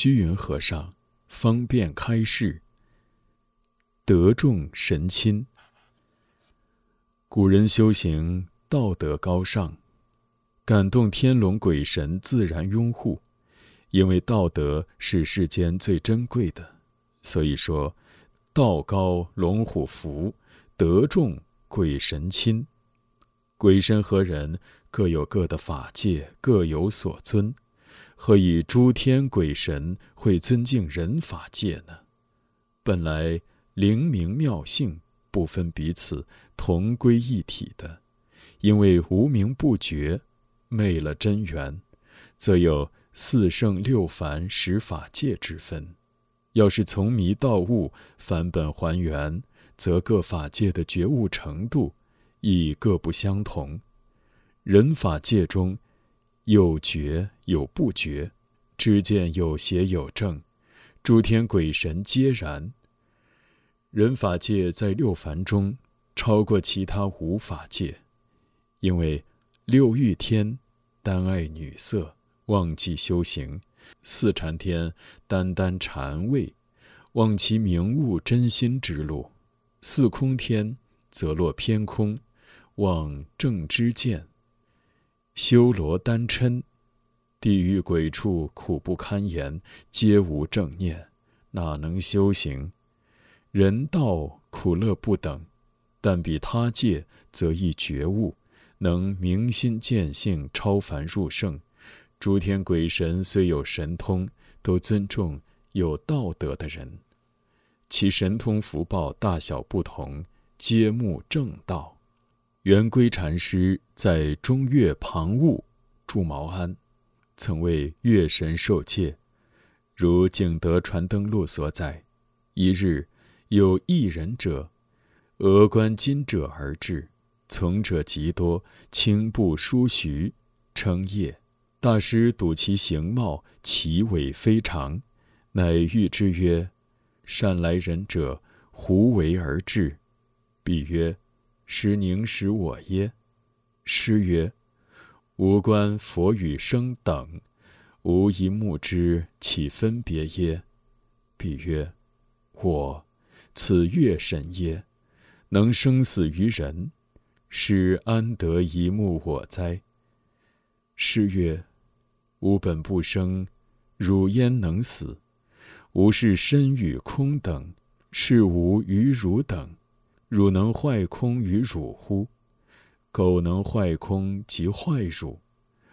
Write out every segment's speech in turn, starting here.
虚云和尚方便开示。德重神亲。古人修行道德高尚，感动天龙鬼神自然拥护，因为道德是世间最珍贵的，所以说，道高龙虎伏，德重鬼神亲。鬼神和人各有各的法界，各有所尊。何以诸天鬼神会尊敬人法界呢？本来灵明妙性不分彼此，同归一体的。因为无名不觉，昧了真源，则有四圣六凡十法界之分。要是从迷到悟，返本还原，则各法界的觉悟程度亦各不相同。人法界中。有觉有不觉，知见有邪有正，诸天鬼神皆然。人法界在六凡中超过其他五法界，因为六欲天单爱女色，忘记修行；四禅天单单禅味，忘其明悟真心之路；四空天则落偏空，忘正知见。修罗单嗔，地狱鬼畜苦不堪言，皆无正念，哪能修行？人道苦乐不等，但比他界则易觉悟，能明心见性，超凡入圣。诸天鬼神虽有神通，都尊重有道德的人，其神通福报大小不同，皆慕正道。圆规禅师在中岳旁悟住茅庵，曾为月神受戒，如《景德传灯录》所载。一日，有一人者，峨冠金者而至，从者极多，轻布疏徐，称谒。大师睹其形貌其伟非常，乃谕之曰：“善来人者，胡为而至？”彼曰。师宁使我耶？师曰：“吾观佛与生等，无一目之，岂分别耶？”彼曰：“我，此月神耶？能生死于人，师安得一目我哉？”师曰：“吾本不生，汝焉能死？吾是身与空等，是吾与汝等。”汝能坏空于汝乎？苟能坏空即坏汝，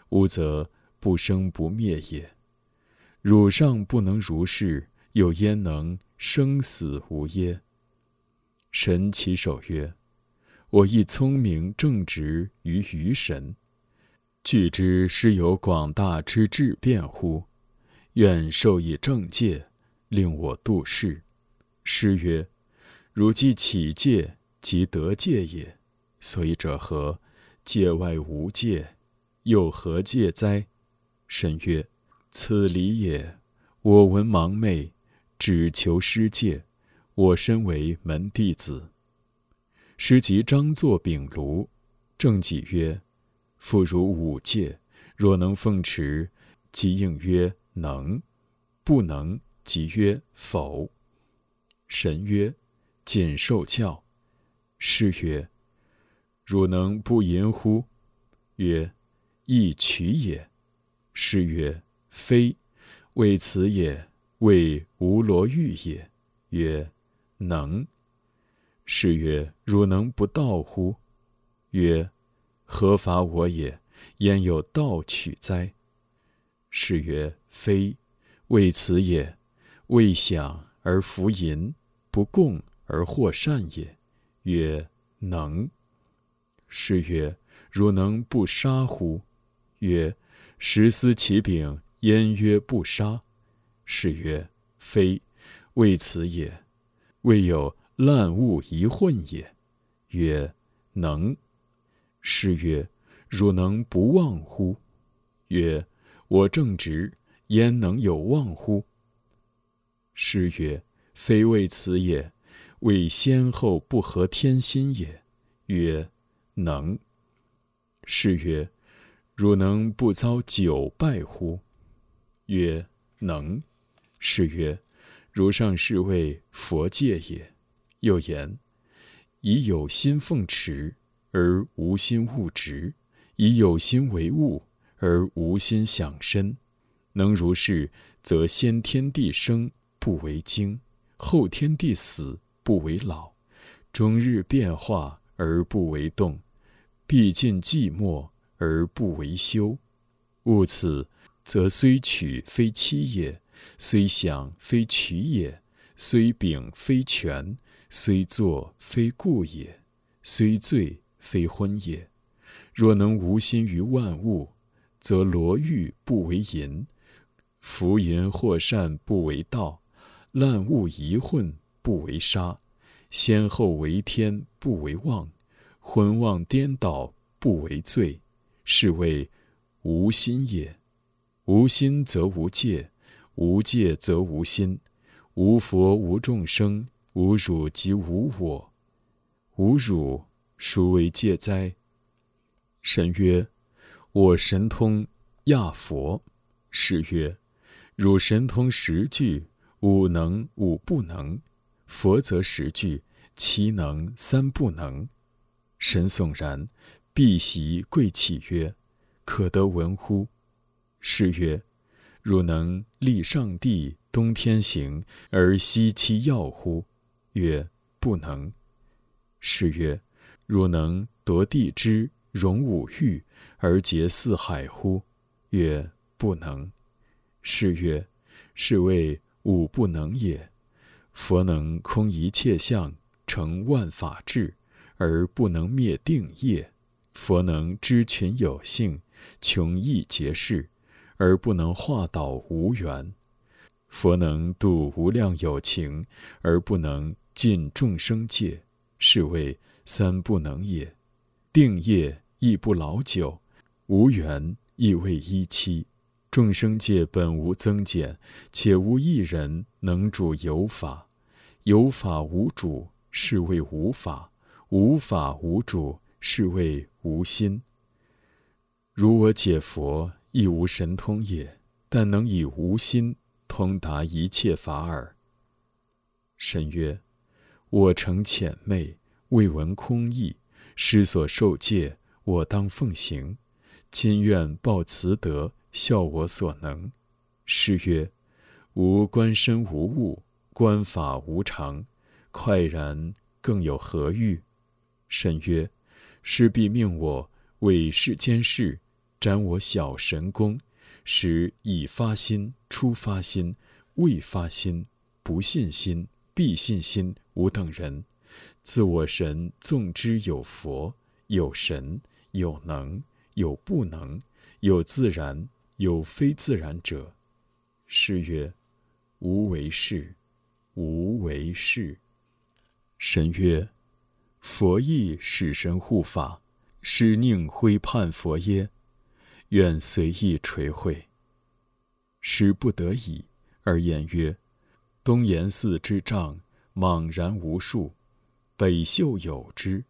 吾则不生不灭也。汝尚不能如是，又焉能生死无耶？神起手曰：“我亦聪明正直于愚神，具之师有广大之智辩乎？愿授以正戒，令我度世。”师曰。汝既起戒，即得戒也。所以者何？戒外无戒，又何戒哉？神曰：“此理也。我闻盲昧，只求师戒。我身为门弟子。”师即张作秉炉，正己曰：“复如五戒，若能奉持，即应曰能；不能，即曰否。”神曰。谨受教，师曰：“汝能不淫乎？”曰：“亦取也。”师曰：“非，为此也，为无罗欲也。”曰：“能。”师曰：“汝能不道乎？”曰：“何法我也？焉有道取哉？”师曰：“非，为此也，为想而弗淫，不共。”而获善也，曰能。是曰：汝能不杀乎？曰：食思其柄，焉曰不杀？是曰：非，为此也，未有滥物一混也。曰能。是曰：汝能不忘乎？曰：我正直，焉能有忘乎？是曰：非为此也。为先后不合天心也，曰能。是曰：汝能不遭九败乎？曰能。是曰：如上是谓佛界也。又言：以有心奉持，而无心物执；以有心为物，而无心想身。能如是，则先天地生不为惊，后天地死不为老，终日变化而不为动，必尽寂寞而不为休。悟此，则虽取非妻也，虽享非取也，虽秉非权，虽坐非故也，虽醉非昏也。若能无心于万物，则罗玉不为淫，浮淫或善不为道，滥物疑混不为杀，先后为天不为妄，昏妄颠倒不为罪，是谓。无心也，无心则无戒，无戒则无心，无佛无众生，无汝即无我，无汝孰为戒哉？神曰：我神通亚佛。是曰：汝神通十句，吾能吾不能，佛则十句，其能三不能。神悚然，必席跪起曰。可得闻乎？是曰：汝能立上帝东天行而息其要乎？曰：不能。是曰：汝能夺地之容五欲而结四海乎？曰：不能。是曰：是谓五不能也。佛能空一切相，成万法智，而不能灭定业。佛能知群有性。穷义结事，而不能化导无缘；佛能度无量有情，而不能尽众生界，是谓三不能也。定业亦不老久，无缘亦未依期。众生界本无增减，且无一人能主有法。有法无主，是谓无法；无法无主，是谓无心。如我解佛亦无神通也，但能以无心通达一切法耳。神曰：我诚浅昧，未闻空义，师所受戒，我当奉行。今愿报慈德，效我所能。师曰：吾观身无物，观法无常，快然，更有何欲？神曰：师必命我为世间事。瞻我小神功，使已发心、初发心、未发心、不信心、必信心吾等人，自我神纵之有佛、有神、有能、有不能、有自然、有非自然者。是曰：无为是，无为是。神曰：佛亦使神护法，师宁挥叛佛耶？愿随意垂会。师不得已，而言曰：“东岩寺之障，莽然无数；北秀有之，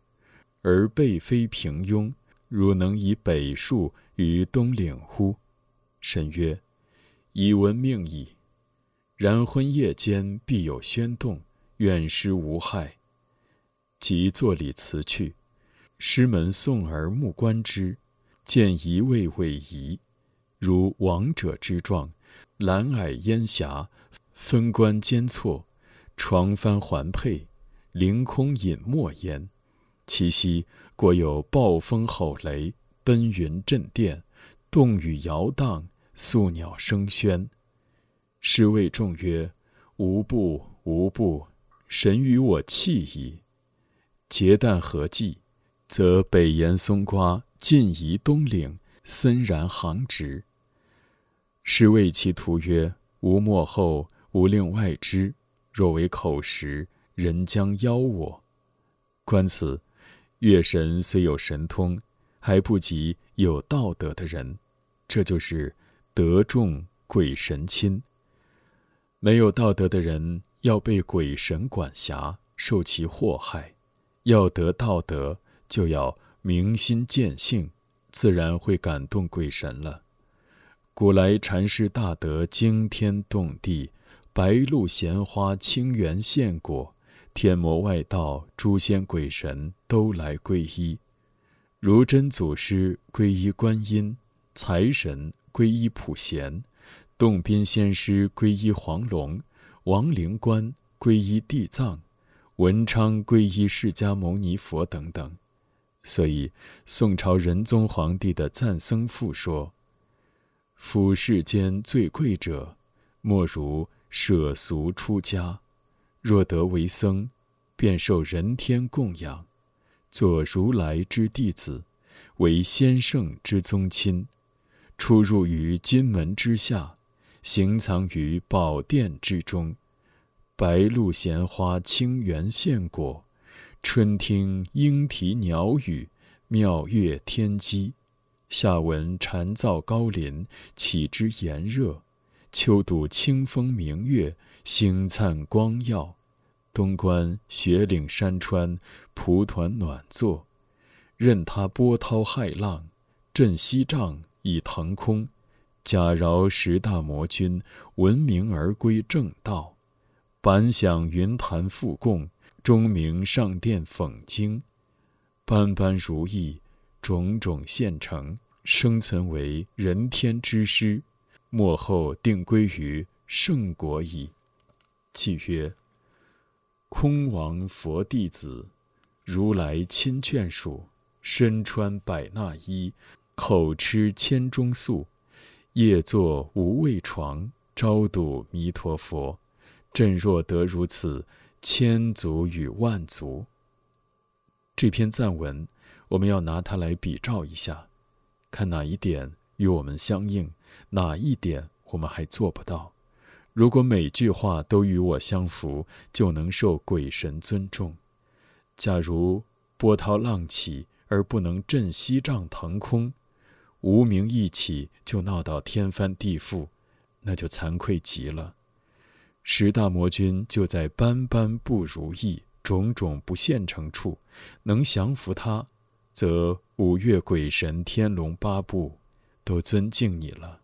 而辈非平庸。汝能以北数于东岭乎？”神曰：“以闻命矣。然昏夜间必有宣动，愿师无害。”即作礼辞去。师门送而目观之。见一位逶夷，如王者之状，蓝霭烟霞，分冠间错，床幡环佩，凌空隐没焉。其息果有暴风吼雷，奔云震电，动雨摇荡，宿鸟声喧。师谓众曰：“无不，无不，神与我弃矣。结旦何计？则北岩松瓜。”尽移东岭，森然行止。是谓其徒曰：“吾末后无令外之，若为口实，人将邀我。”观此，月神虽有神通，还不及有道德的人。这就是德重鬼神亲。没有道德的人，要被鬼神管辖，受其祸害；要得道德，就要。明心见性，自然会感动鬼神了。古来禅师大德惊天动地，白露闲花清源献果，天魔外道诸仙鬼神都来皈依。如真祖师皈依观音，财神皈依普贤，洞宾仙师皈依黄龙，王灵官皈依地藏，文昌皈依释迦牟尼佛等等。所以，宋朝仁宗皇帝的赞僧赋说：“夫世间最贵者，莫如舍俗出家。若得为僧，便受人天供养。”做如来之弟子，为先圣之宗亲，出入于金门之下，行藏于宝殿之中。白露闲花清源献果，春听莺啼鸟语，妙乐天机；夏闻蝉噪高林，岂知炎热？秋睹清风明月，星灿光耀。东观雪岭山川，蒲团暖坐；任他波涛骇浪，震西障以腾空。假饶十大魔君，闻名而归正道。板响云坛复供，钟鸣上殿讽经。般般如意，种种现成，生存为人天之师，末后定归于圣国矣。契曰。空王佛弟子，如来亲眷属，身穿百衲衣，口吃千钟粟，夜坐无畏床，朝睹弥陀佛。朕若得如此，千足与万足。这篇赞文，我们要拿它来比照一下，看哪一点与我们相应，哪一点我们还做不到。如果每句话都与我相符，就能受鬼神尊重。假如波涛浪起而不能振西障腾空，无名一起就闹到天翻地覆，那就惭愧极了。十大魔君就在般般不如意、种种不现成处，能降服他，则五岳鬼神、天龙八部都尊敬你了。